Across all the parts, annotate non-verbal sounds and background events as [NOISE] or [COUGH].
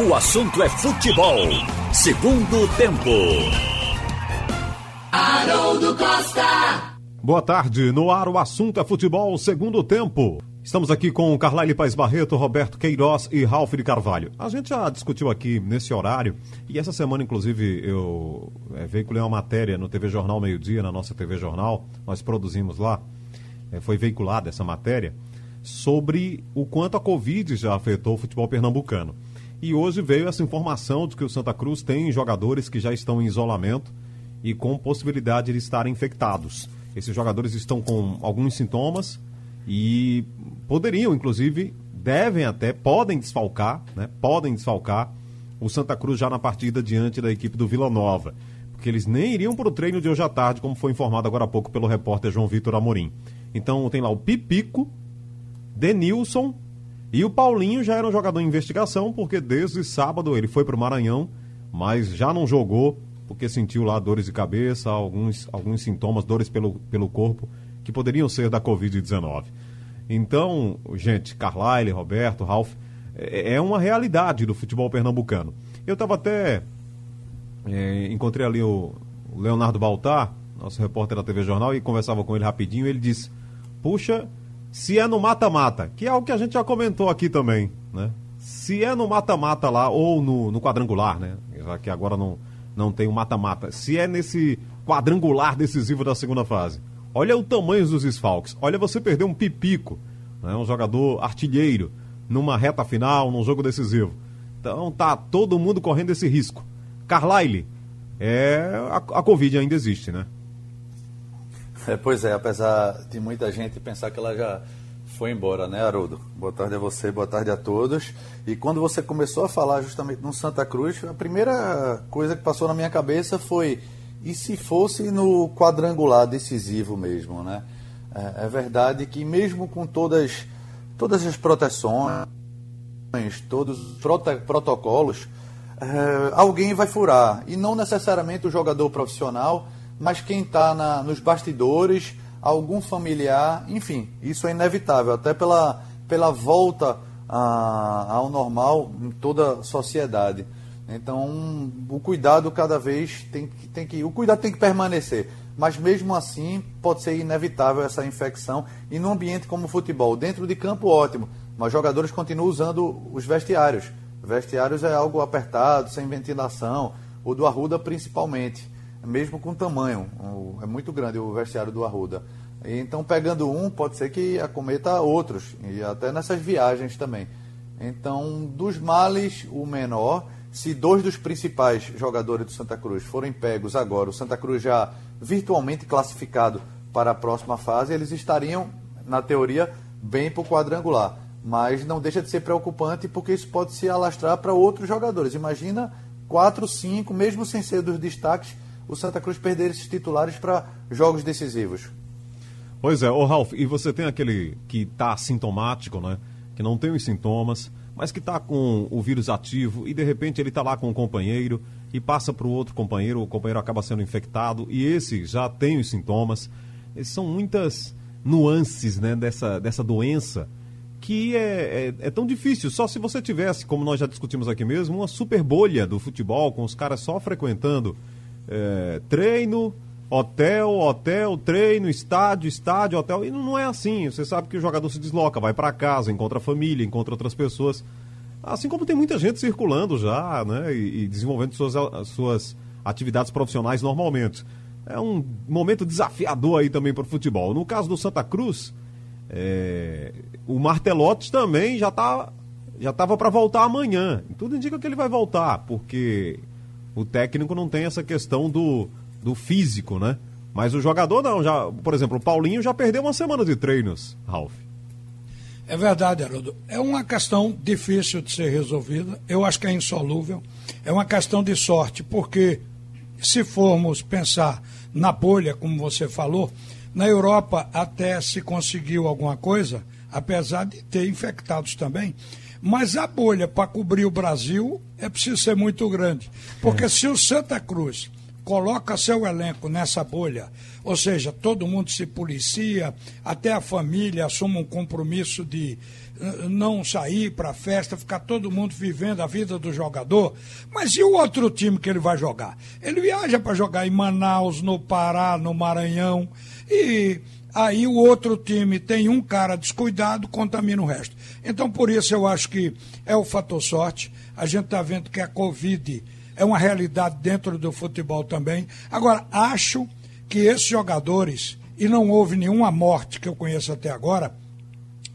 O assunto é futebol. Segundo tempo. Haroldo Costa. Boa tarde. No ar, o assunto é futebol. Segundo tempo. Estamos aqui com Carlyle Paz Barreto, Roberto Queiroz e Ralf de Carvalho. A gente já discutiu aqui nesse horário, e essa semana, inclusive, eu é, veiculei uma matéria no TV Jornal Meio Dia, na nossa TV Jornal, nós produzimos lá, é, foi veiculada essa matéria, sobre o quanto a Covid já afetou o futebol pernambucano. E hoje veio essa informação de que o Santa Cruz tem jogadores que já estão em isolamento e com possibilidade de estarem infectados. Esses jogadores estão com alguns sintomas e poderiam, inclusive, devem até, podem desfalcar, né? Podem desfalcar o Santa Cruz já na partida diante da equipe do Vila Nova. Porque eles nem iriam para o treino de hoje à tarde, como foi informado agora há pouco pelo repórter João Vitor Amorim. Então tem lá o Pipico, Denilson e o Paulinho já era um jogador em investigação, porque desde sábado ele foi para o Maranhão, mas já não jogou, porque sentiu lá dores de cabeça, alguns, alguns sintomas, dores pelo, pelo corpo, que poderiam ser da Covid-19. Então, gente, Carlyle, Roberto, Ralph, é, é uma realidade do futebol pernambucano. Eu estava até. É, encontrei ali o Leonardo Baltar, nosso repórter da TV Jornal, e conversava com ele rapidinho. Ele disse: Puxa, se é no mata-mata, que é algo que a gente já comentou aqui também, né? Se é no mata-mata lá, ou no, no, quadrangular, né? Já que agora não, não tem o mata-mata. Se é nesse quadrangular decisivo da segunda fase. Olha o tamanho dos desfalques. Olha você perder um pipico, né? um jogador artilheiro, numa reta final, num jogo decisivo. Então tá todo mundo correndo esse risco. Carlyle, é, a, a Covid ainda existe, né? É, pois é, apesar de muita gente pensar que ela já foi embora, né, Haroldo? Boa tarde a você, boa tarde a todos. E quando você começou a falar justamente no Santa Cruz, a primeira coisa que passou na minha cabeça foi: e se fosse no quadrangular decisivo mesmo, né? É, é verdade que mesmo com todas, todas as proteções, todos os protocolos, é, alguém vai furar. E não necessariamente o jogador profissional mas quem está nos bastidores, algum familiar, enfim, isso é inevitável, até pela, pela volta a, ao normal em toda a sociedade. Então, o cuidado cada vez tem que, tem que. O cuidado tem que permanecer. Mas mesmo assim, pode ser inevitável essa infecção. E num ambiente como o futebol, dentro de campo, ótimo. Mas jogadores continuam usando os vestiários. Vestiários é algo apertado, sem ventilação. O do Arruda, principalmente mesmo com tamanho. É muito grande o vestiário do Arruda. Então, pegando um, pode ser que acometa outros, e até nessas viagens também. Então, dos males, o menor. Se dois dos principais jogadores do Santa Cruz forem pegos agora, o Santa Cruz já virtualmente classificado para a próxima fase, eles estariam, na teoria, bem para o quadrangular. Mas não deixa de ser preocupante porque isso pode se alastrar para outros jogadores. Imagina quatro, cinco, mesmo sem ser dos destaques, o Santa Cruz perder esses titulares para jogos decisivos. Pois é, ô Ralf, e você tem aquele que está sintomático, né? Que não tem os sintomas, mas que está com o vírus ativo e de repente ele está lá com o companheiro e passa para o outro companheiro, o companheiro acaba sendo infectado e esse já tem os sintomas. São muitas nuances né, dessa, dessa doença que é, é, é, tão difícil. Só se você tivesse, como nós já discutimos aqui mesmo, uma super bolha do futebol, com os caras só frequentando é, treino, hotel, hotel, treino, estádio, estádio, hotel. E não é assim. Você sabe que o jogador se desloca, vai para casa, encontra a família, encontra outras pessoas. Assim como tem muita gente circulando já, né? E, e desenvolvendo suas, suas atividades profissionais normalmente. É um momento desafiador aí também para o futebol. No caso do Santa Cruz, é, o Martelotti também já tá já estava para voltar amanhã. Tudo indica que ele vai voltar, porque o técnico não tem essa questão do, do físico, né? Mas o jogador não, já, por exemplo, o Paulinho já perdeu uma semana de treinos, Ralf. É verdade, Haroldo. É uma questão difícil de ser resolvida. Eu acho que é insolúvel. É uma questão de sorte, porque se formos pensar na bolha, como você falou, na Europa até se conseguiu alguma coisa, apesar de ter infectados também. Mas a bolha para cobrir o Brasil é preciso ser muito grande. Porque é. se o Santa Cruz coloca seu elenco nessa bolha, ou seja, todo mundo se policia, até a família assume um compromisso de eh, não sair para a festa, ficar todo mundo vivendo a vida do jogador. Mas e o outro time que ele vai jogar? Ele viaja para jogar em Manaus, no Pará, no Maranhão, e aí o outro time tem um cara descuidado, contamina o resto. Então, por isso, eu acho que é o fator sorte. A gente está vendo que a Covid é uma realidade dentro do futebol também. Agora, acho que esses jogadores, e não houve nenhuma morte que eu conheço até agora,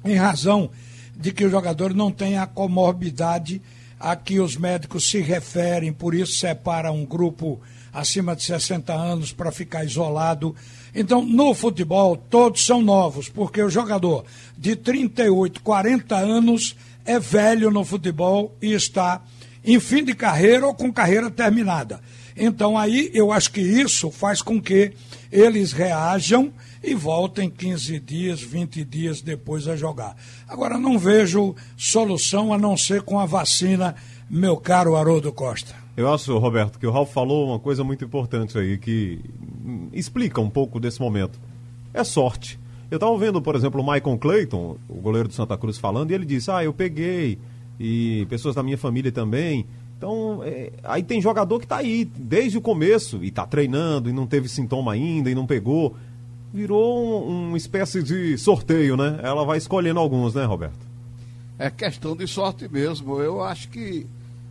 em razão de que o jogador não tem a comorbidade a que os médicos se referem, por isso separa um grupo acima de 60 anos para ficar isolado. Então, no futebol, todos são novos, porque o jogador de 38, 40 anos é velho no futebol e está em fim de carreira ou com carreira terminada. Então, aí eu acho que isso faz com que eles reajam e voltem 15 dias, 20 dias depois a jogar. Agora, não vejo solução a não ser com a vacina, meu caro Haroldo Costa. Eu acho, Roberto, que o Ralf falou uma coisa muito importante aí, que explica um pouco desse momento. É sorte. Eu estava vendo, por exemplo, o Michael Clayton, o goleiro do Santa Cruz, falando, e ele disse: Ah, eu peguei, e pessoas da minha família também. Então, é, aí tem jogador que está aí desde o começo e está treinando e não teve sintoma ainda e não pegou. Virou um, uma espécie de sorteio, né? Ela vai escolhendo alguns, né, Roberto? É questão de sorte mesmo. Eu acho que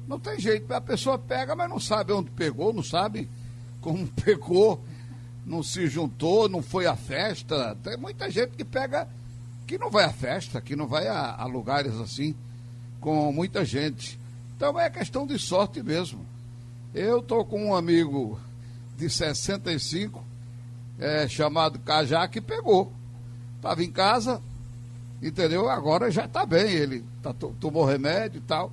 não tem jeito. A pessoa pega, mas não sabe onde pegou, não sabe como [LAUGHS] pegou, não se juntou, não foi à festa. Tem muita gente que pega que não vai à festa, que não vai a, a lugares assim com muita gente. Então é questão de sorte mesmo. Eu estou com um amigo de 65, é, chamado Cajá, que pegou. Estava em casa, entendeu? Agora já está bem, ele tá, tomou remédio e tal.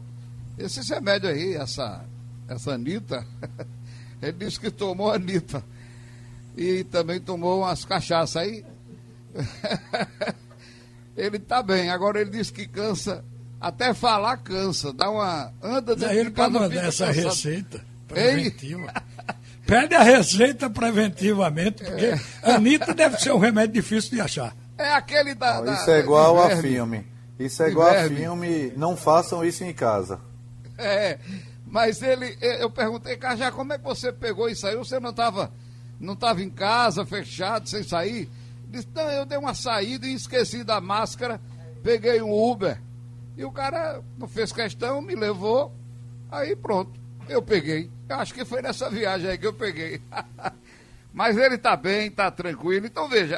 Esses remédios aí, essa, essa Anitta, [LAUGHS] ele disse que tomou a Anitta. E também tomou umas cachaças aí. [LAUGHS] ele está bem, agora ele disse que cansa até falar cansa, dá uma. Anda dentro ele para mandar essa cansado. receita preventiva. Pede a receita preventivamente, porque é. Anitta deve ser um remédio difícil de achar. É aquele da. da isso é igual a filme. Isso é igual a filme. Não façam isso em casa. É. Mas ele, eu perguntei, Cajá, como é que você pegou e saiu? Você não estava não tava em casa, fechado, sem sair? Disse, não, eu dei uma saída e esqueci da máscara, peguei um Uber. E o cara não fez questão, me levou, aí pronto, eu peguei. Acho que foi nessa viagem aí que eu peguei. [LAUGHS] Mas ele está bem, está tranquilo. Então veja,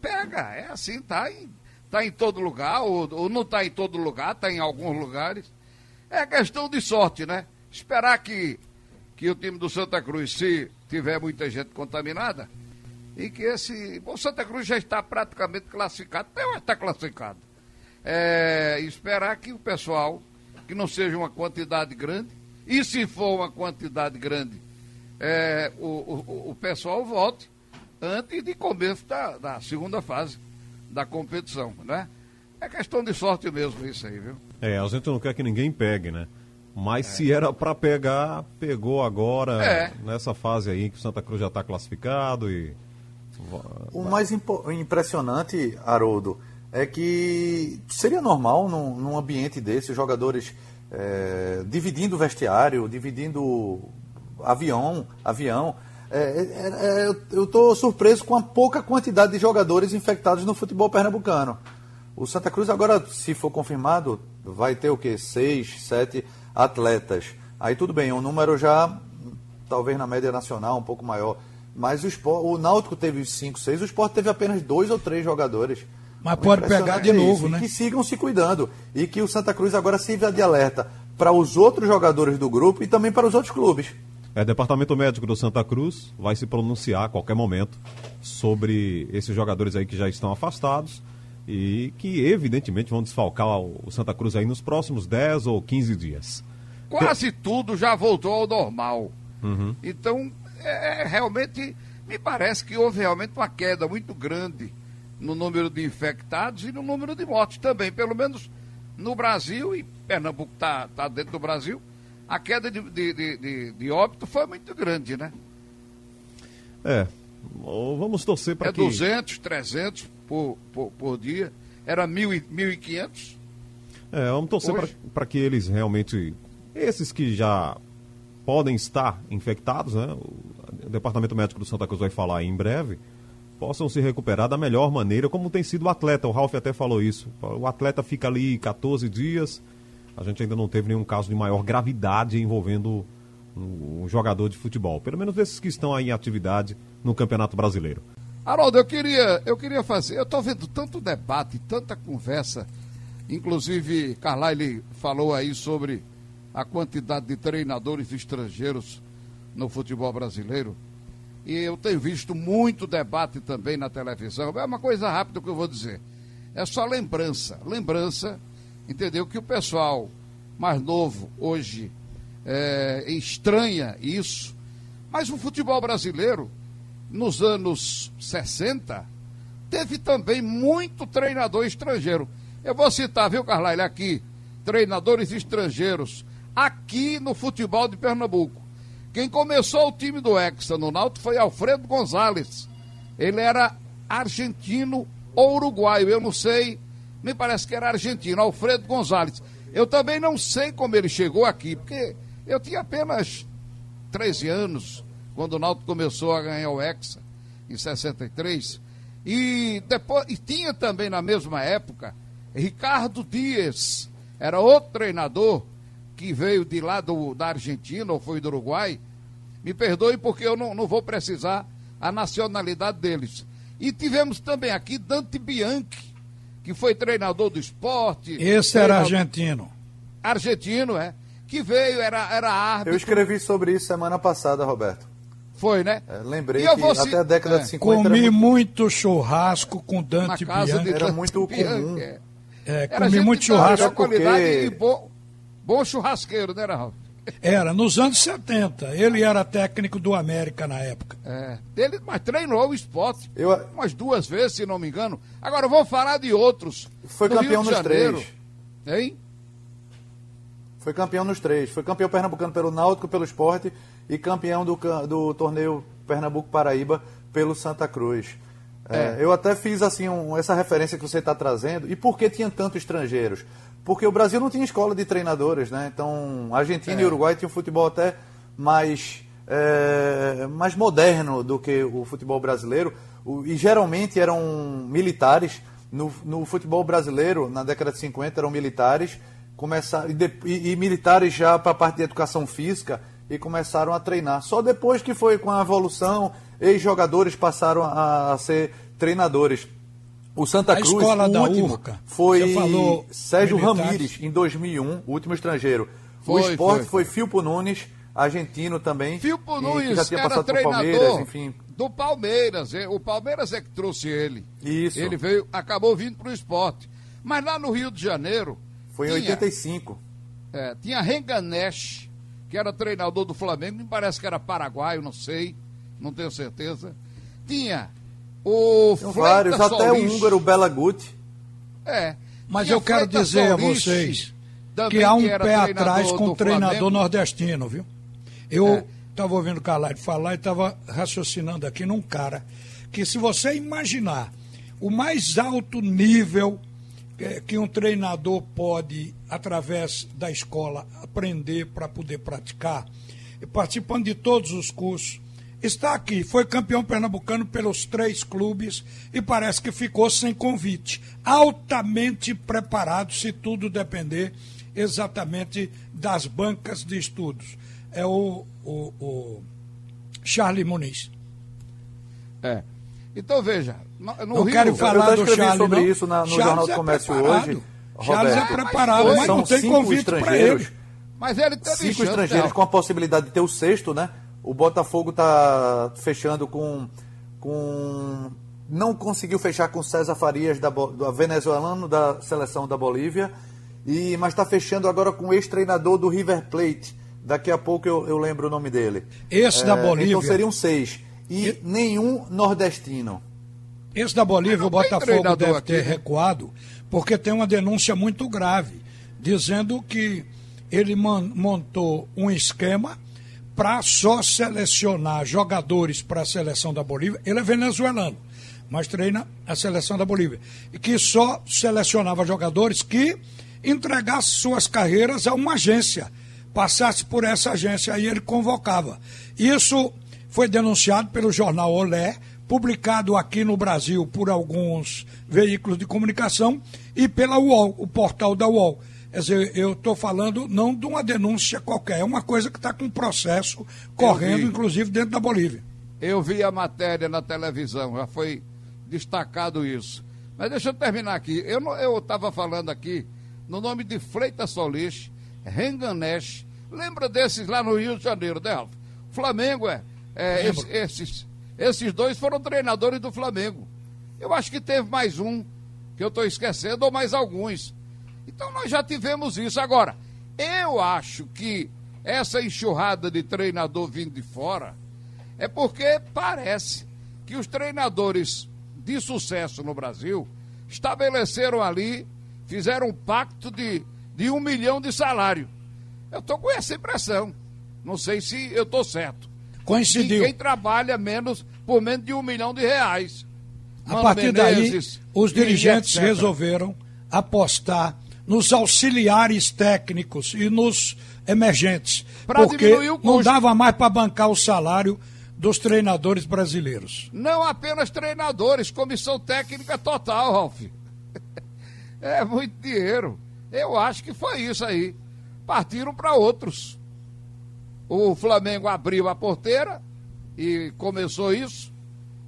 pega, é assim, tá em, tá em todo lugar, ou, ou não está em todo lugar, está em alguns lugares. É questão de sorte, né? Esperar que, que o time do Santa Cruz, se tiver muita gente contaminada, e que esse. O Santa Cruz já está praticamente classificado, até está classificado é, esperar que o pessoal, que não seja uma quantidade grande, e se for uma quantidade grande, é, o, o, o, pessoal volte antes de começo da, da segunda fase da competição, né? É questão de sorte mesmo isso aí, viu? É, a gente não quer que ninguém pegue, né? Mas é. se era para pegar, pegou agora, é. nessa fase aí que o Santa Cruz já está classificado e... O mais impressionante, Haroldo, é que seria normal num, num ambiente desse, os jogadores é, dividindo vestiário, dividindo avião, avião. É, é, é eu estou surpreso com a pouca quantidade de jogadores infectados no futebol pernambucano. O Santa Cruz agora, se for confirmado, vai ter o quê? Seis, sete atletas. Aí tudo bem, um número já, talvez na média nacional, um pouco maior. Mas o, Sport, o Náutico teve cinco, seis, o Sport teve apenas dois ou três jogadores. Mas pode pegar de é novo, isso, né? que sigam se cuidando. E que o Santa Cruz agora sirva de alerta para os outros jogadores do grupo e também para os outros clubes. É, o Departamento Médico do Santa Cruz vai se pronunciar a qualquer momento sobre esses jogadores aí que já estão afastados e que evidentemente vão desfalcar o Santa Cruz aí nos próximos 10 ou 15 dias. Quase tudo já voltou ao normal. Uhum. Então, é, é, realmente, me parece que houve realmente uma queda muito grande no número de infectados e no número de mortes também. Pelo menos no Brasil, e Pernambuco está tá dentro do Brasil, a queda de, de, de, de, óbito foi muito grande, né? É. Vamos torcer para é que. É 200, 300 por, por, por dia. Era 1.500. É, vamos torcer para que eles realmente. Esses que já podem estar infectados, né? O Departamento Médico do Santa Cruz vai falar em breve, possam se recuperar da melhor maneira, como tem sido o atleta. O Ralf até falou isso. O atleta fica ali 14 dias. A gente ainda não teve nenhum caso de maior gravidade envolvendo um jogador de futebol. Pelo menos esses que estão aí em atividade no Campeonato Brasileiro. Haroldo, eu queria, eu queria fazer. Eu estou vendo tanto debate, tanta conversa. Inclusive, Carlyle falou aí sobre a quantidade de treinadores estrangeiros no futebol brasileiro. E eu tenho visto muito debate também na televisão. É uma coisa rápida que eu vou dizer. É só lembrança. Lembrança, entendeu? Que o pessoal mais novo hoje é, estranha isso. Mas o futebol brasileiro, nos anos 60, teve também muito treinador estrangeiro. Eu vou citar, viu, Carlyle, aqui, treinadores estrangeiros, aqui no futebol de Pernambuco. Quem começou o time do Hexa no Náutico foi Alfredo Gonzalez. Ele era argentino ou uruguaio, eu não sei, me parece que era argentino, Alfredo Gonzalez. Eu também não sei como ele chegou aqui, porque eu tinha apenas 13 anos quando o Náutico começou a ganhar o Hexa, em 63. E, depois, e tinha também na mesma época Ricardo Dias, era outro treinador que veio de lá do, da Argentina ou foi do Uruguai. Me perdoe porque eu não, não vou precisar a nacionalidade deles. E tivemos também aqui Dante Bianchi, que foi treinador do esporte. Esse era argentino. Argentino, é que veio, era, era árbitro. Eu escrevi sobre isso semana passada, Roberto. Foi, né? É, lembrei que até a década é. de 50 Comi muito... muito... churrasco com Dante Bianchi. Era Dante muito Bianchi, comum. É. É, comi muito churrasco. Porque... e bom, bom churrasqueiro, né, Ralf? Era, nos anos 70. Ele era técnico do América na época. É, ele, mas treinou o esporte eu... umas duas vezes, se não me engano. Agora, eu vou falar de outros. Foi campeão nos três. Hein? Foi campeão nos três. Foi campeão pernambucano pelo Náutico, pelo Esporte e campeão do, do torneio Pernambuco-Paraíba pelo Santa Cruz. É. É, eu até fiz assim um, essa referência que você está trazendo. E por que tinha tantos estrangeiros? Porque o Brasil não tinha escola de treinadores, né? Então, Argentina é. e Uruguai tinham um futebol até mais, é, mais moderno do que o futebol brasileiro. O, e geralmente eram militares. No, no futebol brasileiro, na década de 50, eram militares começar, e, e, e militares já para a parte de educação física e começaram a treinar. Só depois que foi com a evolução, ex-jogadores passaram a, ser treinadores. O Santa a Cruz, o último, Urca, foi Sérgio Ramírez, em 2001, o último estrangeiro. Foi, o esporte foi, foi. foi Filpo Nunes, argentino também. Filpo Nunes, já tinha era passado treinador Palmeiras, enfim. do Palmeiras. O Palmeiras é que trouxe ele. Isso. Ele veio, acabou vindo para o esporte. Mas lá no Rio de Janeiro, foi em tinha, 85. É, tinha Renganesh, que era treinador do Flamengo, me parece que era paraguaio, não sei, não tenho certeza. Tinha o Tem vários, até o húngaro Bela Guti. É. Mas eu quero dizer a vocês que há um que pé atrás com o treinador Flamengo. nordestino, viu? Eu estava é. ouvindo o Calari falar e estava raciocinando aqui num cara que se você imaginar o mais alto nível que um treinador pode, através da escola, aprender para poder praticar, participando de todos os cursos. Está aqui, foi campeão pernambucano pelos três clubes e parece que ficou sem convite. Altamente preparado, se tudo depender exatamente das bancas de estudos. É o, o, o Charlie Muniz. É. Então veja, no, no não Rio, quero falar eu do Charles, sobre não. isso na, no Charles Jornal do é Comércio preparado. hoje. Charles Roberto, é preparado, mas, mas não tem convite para ele. Mas ele teve Cinco chance, estrangeiros com a possibilidade de ter o sexto, né? O Botafogo está fechando com, com. Não conseguiu fechar com César Farias, da, do venezuelano da seleção da Bolívia. E, mas está fechando agora com o ex-treinador do River Plate. Daqui a pouco eu, eu lembro o nome dele. Esse é, da Bolívia. Então seriam seis. E, e... nenhum nordestino. Esse da Bolívia, o Botafogo deve ter aqui, né? recuado, porque tem uma denúncia muito grave, dizendo que ele montou um esquema para só selecionar jogadores para a seleção da Bolívia. Ele é venezuelano, mas treina a seleção da Bolívia. E que só selecionava jogadores que entregassem suas carreiras a uma agência, passasse por essa agência, aí ele convocava. Isso foi denunciado pelo jornal Olé, publicado aqui no Brasil por alguns veículos de comunicação e pela UOL, o portal da UOL. Quer dizer, eu estou falando não de uma denúncia qualquer, é uma coisa que está com processo correndo, inclusive dentro da Bolívia. Eu vi a matéria na televisão, já foi destacado isso. Mas deixa eu terminar aqui. Eu estava falando aqui no nome de Freitas Solis, Renganesh. Lembra desses lá no Rio de Janeiro, né? Flamengo é. é esse, esses, esses dois foram treinadores do Flamengo. Eu acho que teve mais um, que eu estou esquecendo, ou mais alguns. Então nós já tivemos isso. Agora, eu acho que essa enxurrada de treinador vindo de fora é porque parece que os treinadores de sucesso no Brasil estabeleceram ali, fizeram um pacto de, de um milhão de salário. Eu estou com essa impressão. Não sei se eu estou certo. Coincidiu. Ninguém trabalha menos por menos de um milhão de reais. A partir Menezes, daí, os dirigentes resolveram apostar nos auxiliares técnicos e nos emergentes. Pra porque não dava mais para bancar o salário dos treinadores brasileiros. Não apenas treinadores, comissão técnica total, Ralf. [LAUGHS] é muito dinheiro. Eu acho que foi isso aí. Partiram para outros. O Flamengo abriu a porteira e começou isso,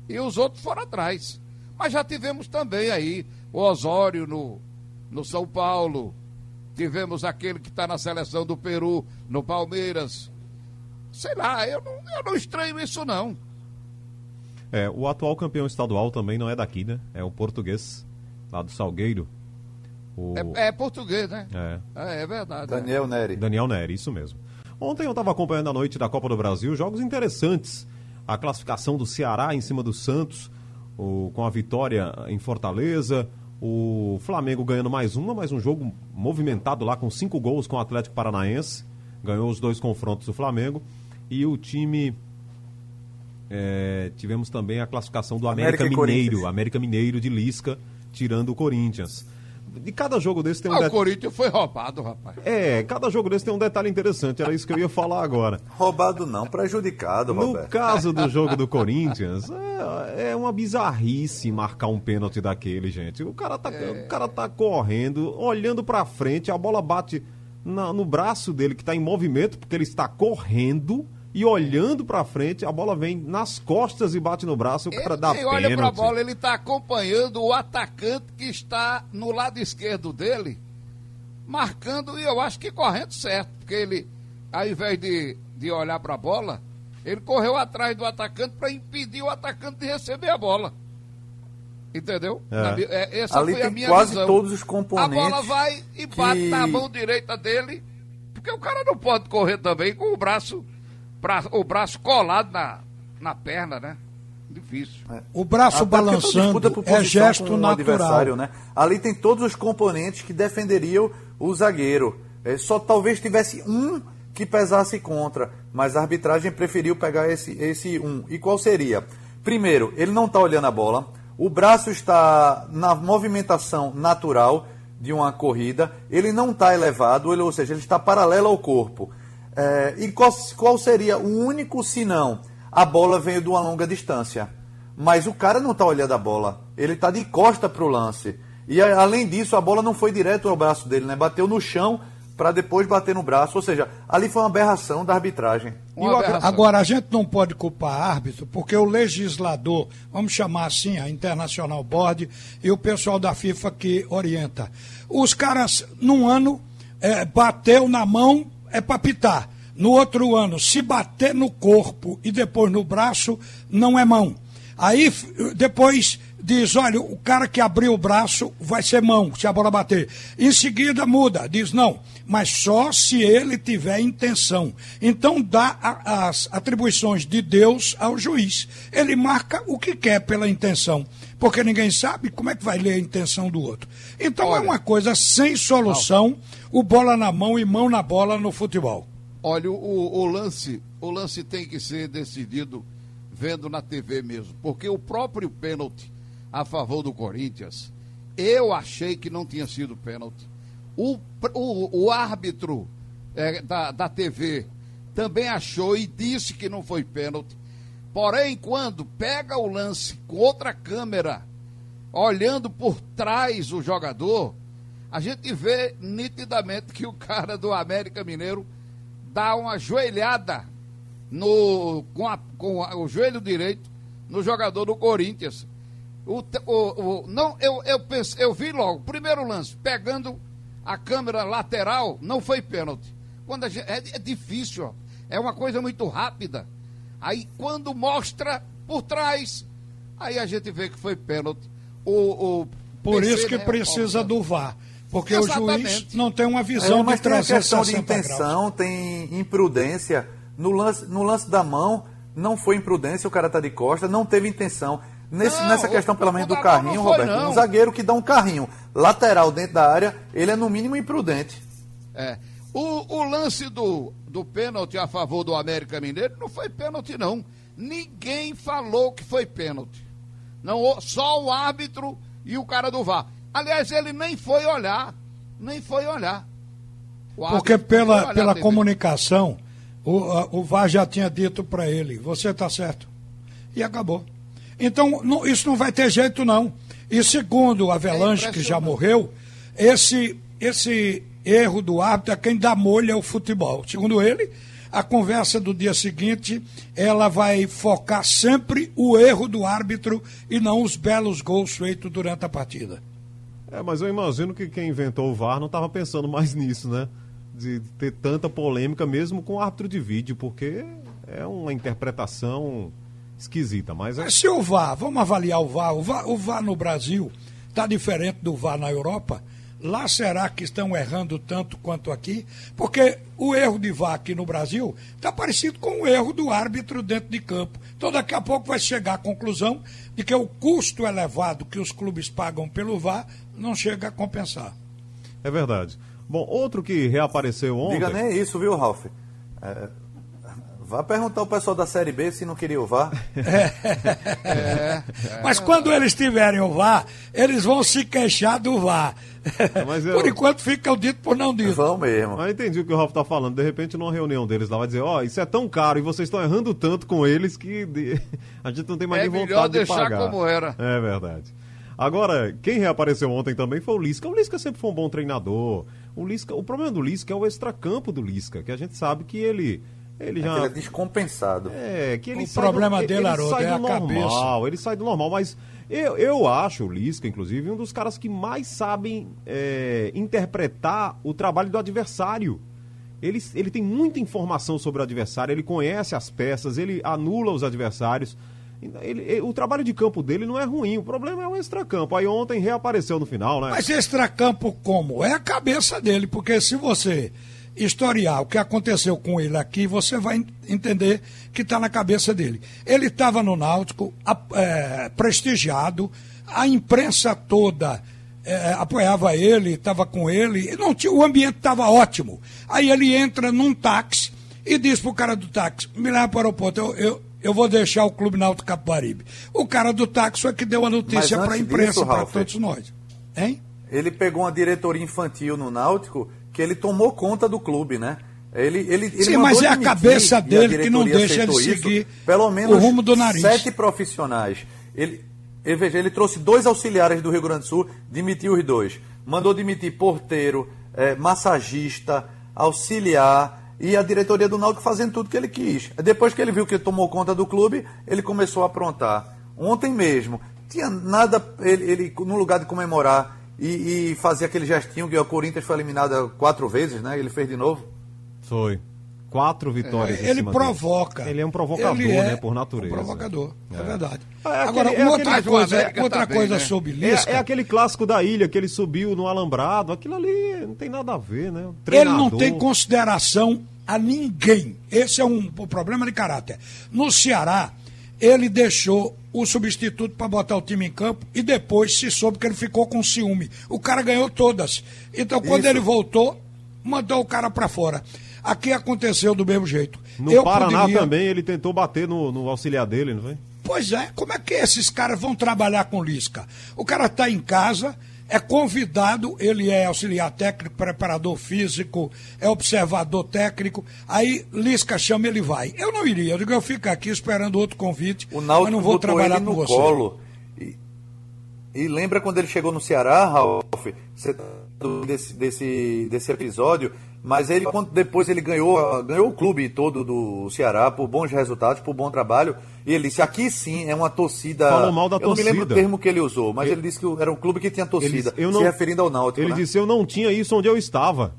e os outros foram atrás. Mas já tivemos também aí o Osório no, no São Paulo. Tivemos aquele que está na seleção do Peru, no Palmeiras. Sei lá, eu não, eu não estranho isso, não. É, o atual campeão estadual também não é daqui, né? É o português, lá do Salgueiro. O... É, é, português, né? É. É, é verdade. Daniel é. Neri. Daniel Neri, isso mesmo. Ontem eu estava acompanhando a noite da Copa do Brasil, jogos interessantes. A classificação do Ceará em cima do Santos, o, com a vitória em Fortaleza, o Flamengo ganhando mais uma, mais um jogo movimentado lá com cinco gols com o Atlético Paranaense. Ganhou os dois confrontos do Flamengo. E o time. É, tivemos também a classificação do América, América Mineiro. América Mineiro de Lisca, tirando o Corinthians. De cada jogo desse tem um ah, detalhe. O Corinthians foi roubado, rapaz. É, cada jogo desse tem um detalhe interessante. Era isso que eu ia falar agora. Roubado não, prejudicado, No Roberto. caso do jogo do Corinthians, é, é, uma bizarrice marcar um pênalti daquele, gente. O cara tá, é... o cara tá correndo, olhando pra frente, a bola bate na, no braço dele que tá em movimento, porque ele está correndo e olhando para frente, a bola vem nas costas e bate no braço, o cara ele, dá ele olha para a bola, ele está acompanhando o atacante que está no lado esquerdo dele, marcando e eu acho que correndo certo, porque ele, ao invés de, de olhar para a bola, ele correu atrás do atacante para impedir o atacante de receber a bola. Entendeu? É. é essa Ali foi a minha quase visão. todos os componentes. A bola vai e bate que... na mão direita dele, porque o cara não pode correr também com o braço pra, o braço colado na, na perna, né? Difícil. É. O braço Até balançando é gesto natural. Né? Ali tem todos os componentes que defenderiam o zagueiro. É, só talvez tivesse um que pesasse contra, mas a arbitragem preferiu pegar esse, esse um. E qual seria? Primeiro, ele não está olhando a bola, o braço está na movimentação natural de uma corrida, ele não está elevado, ele, ou seja, ele está paralelo ao corpo. É, e qual, qual seria o único sinão? A bola veio de uma longa distância. Mas o cara não está olhando a bola. Ele está de costa para o lance. E além disso, a bola não foi direto ao braço dele, né? Bateu no chão para depois bater no braço. Ou seja, ali foi uma aberração da arbitragem. Aberração. Agora, a gente não pode culpar árbitro, porque o legislador, vamos chamar assim, a International Board e o pessoal da FIFA que orienta. Os caras, num ano, é, bateu na mão é para pitar. No outro ano, se bater no corpo e depois no braço, não é mão. Aí depois diz: olha, o cara que abriu o braço vai ser mão, se a bola bater. Em seguida muda, diz: não, mas só se ele tiver intenção. Então dá a, as atribuições de Deus ao juiz. Ele marca o que quer pela intenção. Porque ninguém sabe como é que vai ler a intenção do outro. Então é olha, é uma coisa sem solução o bola na mão e mão na bola no futebol. Olha, o, o, lance, o lance tem que ser decidido vendo na TV mesmo, porque o próprio pênalti a favor do Corinthians, eu achei que não tinha sido pênalti. O, o, o árbitro é, da, da TV também achou e disse que não foi pênalti. Porém, quando pega o lance com outra câmera, olhando por trás o jogador, a gente vê nitidamente que o cara do América Mineiro dá uma joelhada no, com, a, com a, o joelho direito no jogador do Corinthians. O, o, o, não, eu, eu, pensei, eu vi logo, primeiro lance, pegando a câmera lateral, não foi pênalti. Quando gente, é, é difícil, ó, é uma coisa muito rápida. Aí quando mostra por trás, aí a gente vê que foi pênalti. O, o por PC, isso que né, precisa do VAR. Porque Exatamente. o juiz não tem uma visão é, mas de tem questão de intenção, graus. tem imprudência. No lance, no lance da mão, não foi imprudência, o cara tá de costa, não teve intenção. Nesse, não, nessa questão, pelo menos, do carrinho, foi, Roberto, não. um zagueiro que dá um carrinho lateral dentro da área, ele é no mínimo imprudente. É. O, o lance do, do pênalti a favor do América Mineiro não foi pênalti, não. Ninguém falou que foi pênalti. Não, só o árbitro e o cara do VAR. Aliás, ele nem foi olhar. Nem foi olhar. Porque pela, pela comunicação, o, o VAR já tinha dito para ele, você está certo. E acabou. Então, não, isso não vai ter jeito, não. E segundo o Avelanche, é que já morreu, esse, esse erro do árbitro é quem dá molho ao futebol. Segundo ele, a conversa do dia seguinte, ela vai focar sempre o erro do árbitro e não os belos gols feitos durante a partida. É, mas eu imagino que quem inventou o VAR não estava pensando mais [LAUGHS] nisso, né? De ter tanta polêmica mesmo com o árbitro de vídeo, porque é uma interpretação esquisita, mas... É... Mas se o VAR, vamos avaliar o VAR, o VAR, o VAR no Brasil está diferente do VAR na Europa? Lá será que estão errando tanto quanto aqui? Porque o erro de VAR aqui no Brasil está parecido com o erro do árbitro dentro de campo. Então daqui a pouco vai chegar à conclusão de que o custo elevado que os clubes pagam pelo VAR não chega a compensar. É verdade. Bom, outro que reapareceu ontem... Diga nem isso, viu, Ralf? É, Vá perguntar ao pessoal da Série B se não queria o VAR. [LAUGHS] É, é, Mas quando eles tiverem o VAR, eles vão se queixar do VAR. Eu... Por enquanto fica o dito por não dito. Vão mesmo. Mas entendi o que o Ralf está falando. De repente, numa reunião deles lá, vai dizer, ó, oh, isso é tão caro e vocês estão errando tanto com eles que [LAUGHS] a gente não tem mais é nem vontade de pagar. É melhor deixar como era. É verdade. Agora, quem reapareceu ontem também foi o Lisca. O Lisca sempre foi um bom treinador. O, Lisca, o problema do Lisca é o extracampo do Lisca, que a gente sabe que ele ele já. Ele é descompensado. É, que ele o problema do, dele, Haroldo, é a normal, cabeça. Ele sai do normal, mas eu, eu acho o Lisca, inclusive, um dos caras que mais sabem é, interpretar o trabalho do adversário. Ele, ele tem muita informação sobre o adversário, ele conhece as peças, ele anula os adversários. Ele, ele, o trabalho de campo dele não é ruim, o problema é o extracampo. Aí ontem reapareceu no final, né? Mas extracampo como? É a cabeça dele, porque se você historiar o que aconteceu com ele aqui, você vai entender que está na cabeça dele. Ele estava no Náutico, é, prestigiado, a imprensa toda é, apoiava ele, estava com ele, não tinha, o ambiente estava ótimo. Aí ele entra num táxi e diz para o cara do táxi: me leva para o aeroporto, eu, eu, eu vou deixar o Clube Náutico Capibaribe. O cara do táxi foi que deu a notícia para a imprensa, para todos nós. Hein? Ele pegou uma diretoria infantil no Náutico que ele tomou conta do clube, né? Ele, ele, ele Sim, mas é a cabeça dele a que não deixa ele seguir isso, pelo menos o rumo do nariz. Sete profissionais. Ele, ele, veja, ele trouxe dois auxiliares do Rio Grande do Sul, demitiu os dois. Mandou demitir porteiro, é, massagista, auxiliar e a diretoria do Náutico fazendo tudo que ele quis. Depois que ele viu que tomou conta do clube, ele começou a aprontar. Ontem mesmo, tinha nada, ele, ele no lugar de comemorar, e, e fazer aquele gestinho que o Corinthians foi eliminado quatro vezes, né? Ele fez de novo. Foi. Quatro vitórias. É, ele provoca. Ele é um provocador, ele é né? Por natureza. Um provocador, é, é verdade. É Agora, aquele, outra coisa, tá outra bem, coisa né? sobre Lisca. É, aquele clássico da ilha que ele subiu no alambrado. Aquilo ali não tem nada a ver, né? Ele não tem consideração a ninguém. Esse é um, um problema de caráter. No Ceará, ele deixou o substituto para botar o time em campo e depois se soube que ele ficou com ciúme. O cara ganhou todas. Então, quando Isso. ele voltou, mandou o cara para fora. Aqui aconteceu do mesmo jeito. No Eu Paraná poderia- também ele tentou bater no, no auxiliar dele, não foi? Pois é, como é que esses caras vão trabalhar com Lisca? O cara está em casa, é convidado, ele é auxiliar técnico, preparador físico, é observador técnico, aí Lisca chama ele vai. Eu não iria, eu digo, eu fico aqui esperando outro convite, O mas Náutico não vou trabalhar ele com no você. colo. E, e lembra quando ele chegou no Ceará, Ralf? Você tá desse, desse, desse episódio, mas ele, quando depois ele ganhou, ganhou o clube todo do Ceará por bons resultados, por bom trabalho, e ele disse, aqui sim é uma torcida... Falou mal da eu não me lembro o torcida. termo que ele usou, mas ele, disse que era um clube que tinha torcida, Ele- eu se não- referindo ao Náutico, Ele né? disse, eu não tinha isso onde eu estava.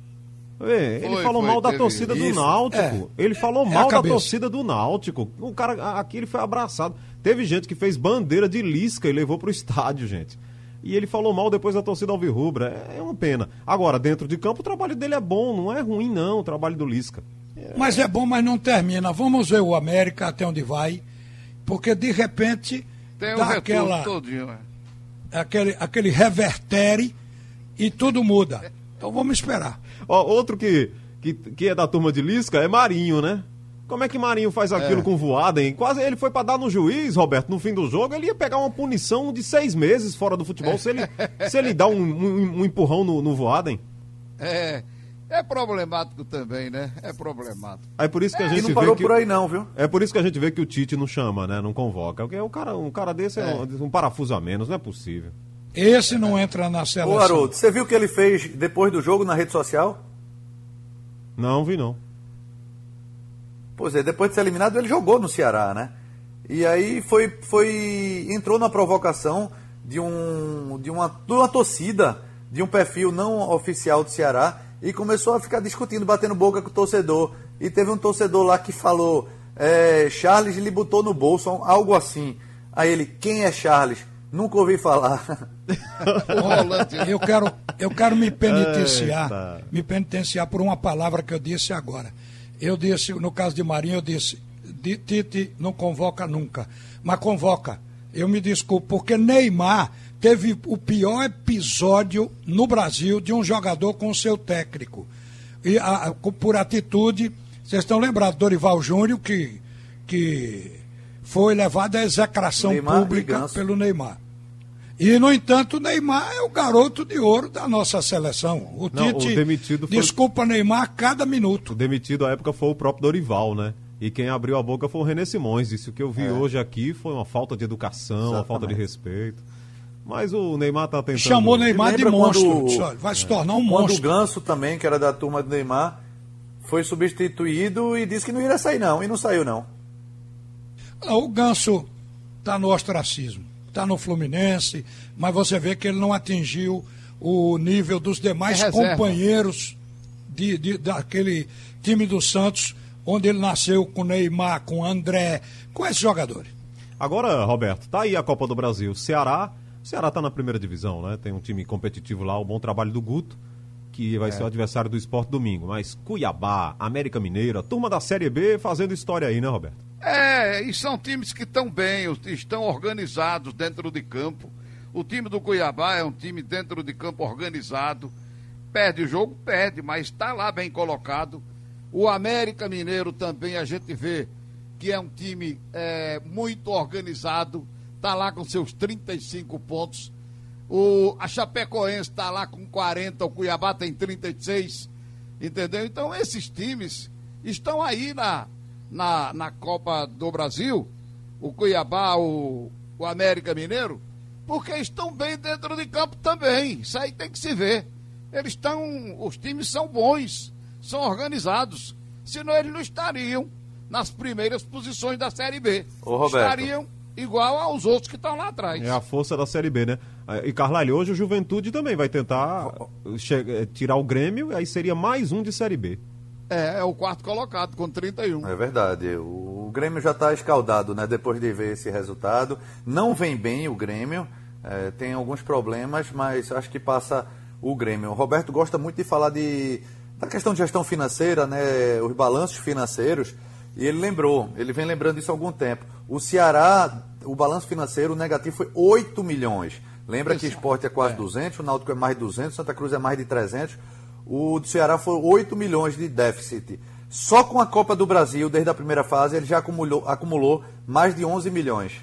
É, ele Foi, falou foi, mal da torcida do isso. Náutico. É. Ele falou É mal da torcida do Náutico. O cara aqui ele foi abraçado. Teve gente que fez bandeira de lisca e levou pro estádio, gente. E ele falou mal depois da torcida alvirrubra. É, é uma pena. Agora, dentro de campo, o trabalho dele é bom, não é ruim, não, o trabalho do Lisca. Mas é bom, mas não termina. Vamos ver o América até onde vai, porque de repente Tem dá aquela, todinho. né? aquele, aquele revertere e tudo muda. Então vamos esperar. Ó, outro que, que, que é da turma de Lisca é Marinho, né? Como é que Marinho faz aquilo É. com Voaden? Quase ele foi pra dar no juiz, Roberto, no fim do jogo, ele ia pegar uma punição de seis meses fora do futebol se ele, [LAUGHS] se ele dá um, um- um empurrão no, no Voaden. É, é problemático também, né? É problemático. Aí por isso que a E gente não vê parou que... por aí não, viu? É por isso que a gente vê que o Tite não chama, né? Não convoca. Porque o cara, um cara desse é, um, um parafuso a menos, não é possível. Esse não entra na Ô, seleção. Haroldo, você viu o que ele fez depois do jogo na rede social? Não, vi não. Pois é, depois de ser eliminado, ele jogou no Ceará, né? E aí foi, foi entrou na provocação de, um, de, uma, de uma torcida, de um perfil não oficial do Ceará, e começou a ficar discutindo, batendo boca com o torcedor. E teve um torcedor lá que falou: é, Charles lhe botou no bolso, algo assim. Aí ele: Quem é Charles? Nunca ouvi falar. [LAUGHS] Eu quero, eu quero me penitenciar, Eita. me penitenciar por uma palavra que eu disse agora. Eu disse, no caso de Marinho, eu disse, "Di- Tite não convoca nunca, mas convoca. Eu me desculpo, porque Neymar teve o pior episódio no Brasil de um jogador com seu técnico. E a- por atitude, vocês estão lembrados, Dorival Júnior, que, que foi levado à execração Neymar pública pelo Neymar. E, no entanto, o Neymar é o garoto de ouro da nossa seleção. O Não, Tite o demitido foi- desculpa Neymar a cada O minuto. demitido à época foi o próprio Dorival, né? E quem abriu a boca foi o René Simões. Disse o que eu vi hoje aqui foi uma falta de educação, uma falta de Exatamente. respeito. Mas o Neymar tá tentando. Chamou Neymar de monstro. quando- Disse, "Olha, vai se tornar um Quando o monstro. Ganso também, que era da turma do Neymar, foi substituído e disse que não iria sair não, e não saiu não. Ah, O Ganso está no ostracismo, está no Fluminense, mas você vê que ele não atingiu o nível dos demais É companheiros de, de- daquele time do Santos, onde ele nasceu com Neymar, com André, com esses jogadores. Agora, Roberto, tá aí a Copa do Brasil. Ceará. O Ceará tá na primeira divisão, né? Tem um time competitivo lá, o bom trabalho do Guto, que vai ser o adversário do esporte domingo. Mas Cuiabá, América Mineira, turma da Série B fazendo história aí, né, Roberto? É, e são times que estão bem, estão organizados dentro de campo. O time do Cuiabá é um time dentro de campo organizado. Perde o jogo, perde, mas está lá bem colocado. O América Mineiro também a gente vê que é um time é, muito organizado, está lá com seus 35 pontos. O, a Chapecoense está lá com 40, o Cuiabá tem 36, entendeu? Então esses times estão aí na, na, na Copa do Brasil, o Cuiabá, o, o América Mineiro, porque estão bem dentro de campo também. Isso aí tem que se ver. Eles estão, os times são bons, são organizados, senão eles não estariam nas primeiras posições da Série B. Ô. Estariam igual aos outros que estão lá atrás. É a força da Série B, né? E Carlalho, hoje o Juventude também vai tentar eh, tirar o Grêmio, aí seria mais um de Série B. É, é o quarto colocado, com 31. É verdade. O Grêmio já está escaldado, né? Depois de ver esse resultado. Não vem bem o Grêmio. é, tem alguns problemas, mas acho que passa o Grêmio. O Roberto gosta muito de falar de, da questão de gestão financeira, né? Os balanços financeiros. E ele lembrou, ele vem lembrando isso há algum tempo. O Ceará, o balanço financeiro negativo foi 8 milhões. Lembra que o esporte é quase 200, o Náutico é mais de 200, Santa Cruz é mais de 300. O do Ceará foi 8 milhões de déficit. Só com a Copa do Brasil, desde a primeira fase, ele já acumulou, acumulou mais de 11 milhões.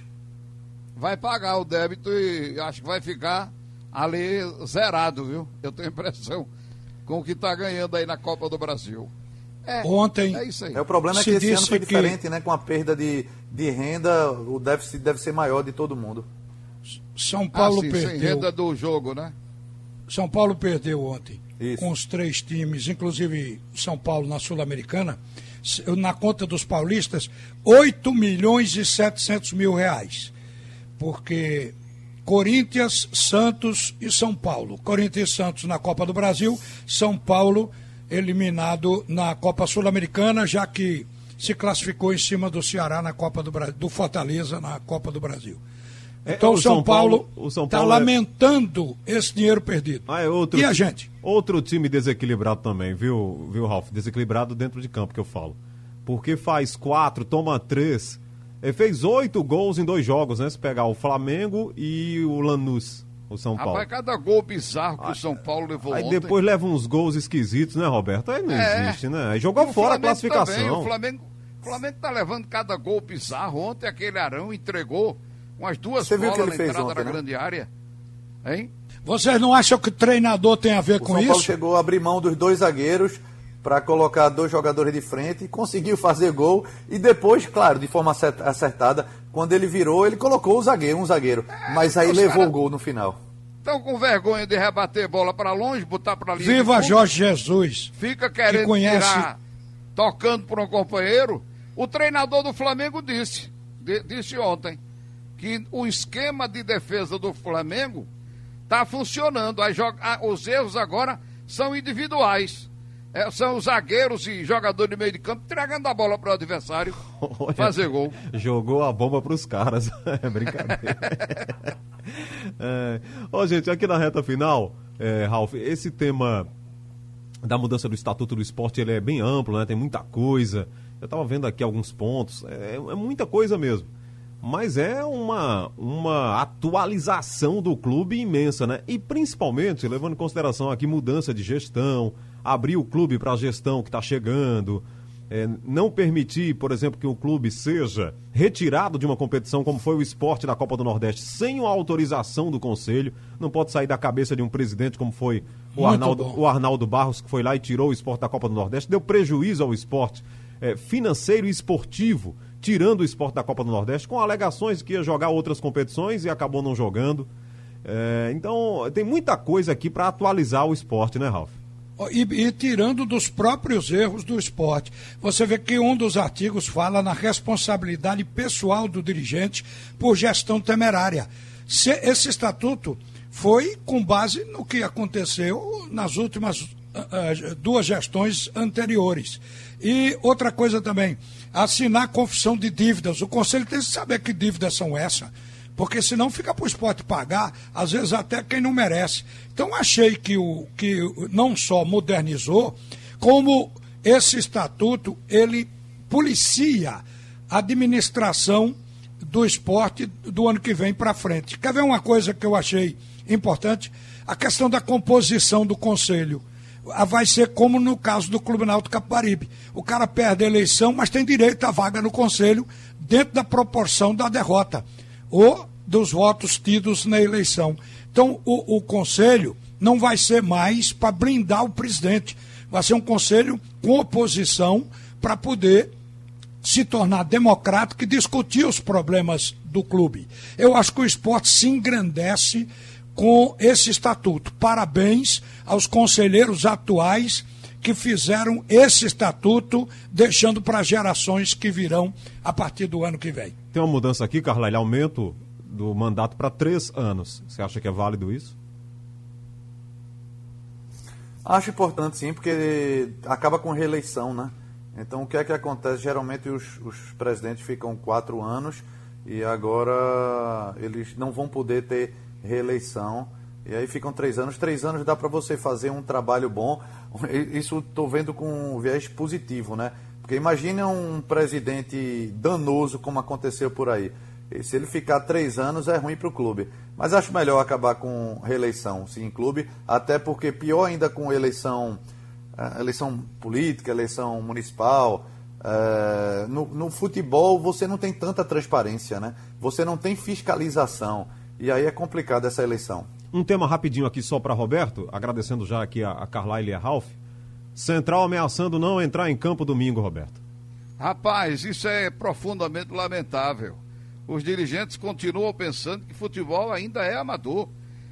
Vai pagar o débito e acho que vai ficar ali zerado, viu? Eu tenho impressão com o que está ganhando aí na Copa do Brasil. É, Ontem. É isso aí. É, o problema é que esse ano foi que... diferente, né? Com a perda de, de renda, o déficit deve ser maior de todo mundo. São Paulo ah, sim, perdeu. Sem renda do jogo, né? São Paulo perdeu ontem. Isso. Com os três times, inclusive São Paulo na Sul-Americana, na conta dos paulistas, 8 milhões e 700 mil reais. Porque Corinthians, Santos e São Paulo. Corinthians e Santos na Copa do Brasil, São Paulo eliminado na Copa Sul-Americana, já que se classificou em cima do Ceará na Copa do Brasil, do Fortaleza na Copa do Brasil. É, então é, o São, Paulo está é- lamentando esse dinheiro perdido. Ah, é outro, e a gente? Outro time desequilibrado também, viu, viu, Ralf? Desequilibrado dentro de campo que eu falo. Porque faz quatro, toma três. Ele fez oito gols em dois jogos, né? Se pegar o Flamengo e o Lanús o São Paulo. Rapaz, cada gol bizarro que o São Paulo levou Aí ontem. depois leva uns gols esquisitos, né, Roberto? Aí não é. existe, né? Aí jogou fora a classificação. Também, o Flamengo, o Flamengo tá levando cada gol bizarro. Ontem aquele Arão entregou umas duas Você bolas na entrada ontem, na né? grande área. Hein? Vocês não acham que o treinador tem a ver o com São isso? Paulo chegou a abrir mão dos dois zagueiros para colocar dois jogadores de frente, conseguiu fazer gol e depois, claro, de forma acertada, quando ele virou, ele colocou o zagueiro, um zagueiro, é, mas aí levou cara... o gol no final. Estão com vergonha de rebater bola para longe, botar para ali. Viva Jorge Jesus! Fica querendo que conhece... tirar, tocando por um companheiro. O treinador do Flamengo disse, disse ontem, que o esquema de defesa do Flamengo está funcionando. Os erros agora são individuais é, são os zagueiros e jogadores de meio de campo entregando a bola para o adversário [LAUGHS] Olha, fazer gol. Jogou a bomba para os caras. é [LAUGHS] brincadeira. é. Ó, gente, aqui na reta final, é, Ralf, esse tema da mudança do Estatuto do Esporte ele é bem amplo, né? Tem muita coisa. Eu estava vendo aqui alguns pontos. É, é muita coisa mesmo mas é uma, uma atualização do clube imensa, né? E principalmente levando em consideração aqui mudança de gestão, abrir o clube para a gestão que está chegando, é, não permitir, por exemplo, que o clube seja retirado de uma competição como foi o esporte da Copa do Nordeste sem a autorização do conselho, não pode sair da cabeça de um presidente como foi o Arnaldo, o Arnaldo Barros, que foi lá e tirou o esporte da Copa do Nordeste, deu prejuízo ao esporte é, financeiro e esportivo tirando o esporte da Copa do Nordeste, com alegações que ia jogar outras competições e acabou não jogando. É, então, tem muita coisa aqui para atualizar o esporte, né, Ralf? E, e, tirando dos próprios erros do esporte. Você vê que um dos artigos fala na responsabilidade pessoal do dirigente por gestão temerária. Se, esse estatuto foi com base no que aconteceu nas últimas duas gestões anteriores. E outra coisa também, assinar confissão de dívidas. O conselho tem que saber que dívidas são essas. Porque senão fica para o esporte pagar, às vezes até quem não merece. Então achei que o que não só modernizou, como esse estatuto ele policia a administração do esporte do ano que vem para frente. Quer ver uma coisa que eu achei importante? A questão da composição do conselho. Ah, vai ser como no caso do Clube Náutico Caparibe. O cara perde a eleição, mas tem direito à vaga no conselho dentro da proporção da derrota ou dos votos tidos na eleição. Então, o, o conselho não vai ser mais para blindar o presidente, vai ser um conselho com oposição para poder se tornar democrático e discutir os problemas do clube. Eu acho que o esporte se engrandece com esse estatuto. Parabéns aos conselheiros atuais que fizeram esse estatuto, deixando para gerações que virão a partir do ano que vem. Tem uma mudança aqui, Carla, ele aumento do mandato para três anos. Você acha que é válido isso? Acho importante sim, porque acaba com reeleição, né? Então o que é que acontece? Geralmente os, os presidentes ficam quatro anos e agora eles não vão poder ter reeleição. E aí ficam três anos. Três anos dá para você fazer um trabalho bom. Isso estou vendo com um viés positivo, né? Porque imagine um presidente danoso como aconteceu por aí. E se ele ficar três anos é ruim para o clube. Mas acho melhor acabar com reeleição, sim, clube. Até porque pior ainda com eleição a eleição política, eleição municipal. Uh, no, no, futebol você não tem tanta transparência, né? Você não tem fiscalização. E aí é complicado essa eleição. Um tema rapidinho aqui só para Roberto, agradecendo já aqui a, a Carlyle e a Ralph. Central ameaçando não entrar em campo domingo, Roberto. Rapaz, isso é profundamente lamentável. Os dirigentes continuam pensando que futebol ainda é amador.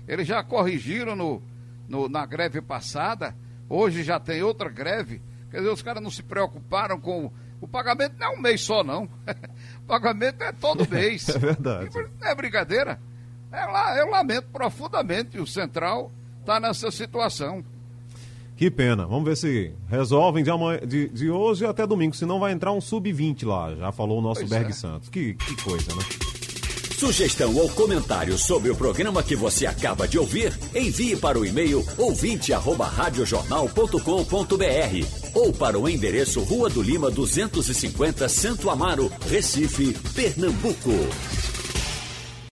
Eles já corrigiram no, no, na greve passada, hoje já tem outra greve. Quer dizer, os caras não se preocuparam com. O pagamento não é um mês só, não. [LAUGHS] o pagamento é todo [LAUGHS] mês. é verdade. Não é brincadeira. É lá, eu lamento profundamente o Central está nessa situação. Que pena. Vamos ver se resolvem de, amanhã, de, de hoje até domingo. Senão vai entrar um sub-20 lá. Já falou o nosso pois Berg é. Santos. Que, que coisa, né? Sugestão ou comentário sobre o programa que você acaba de ouvir, envie para o e-mail ouvinte@radiojornal.com.br ou para o endereço Rua do Lima 250, Santo Amaro, Recife, Pernambuco.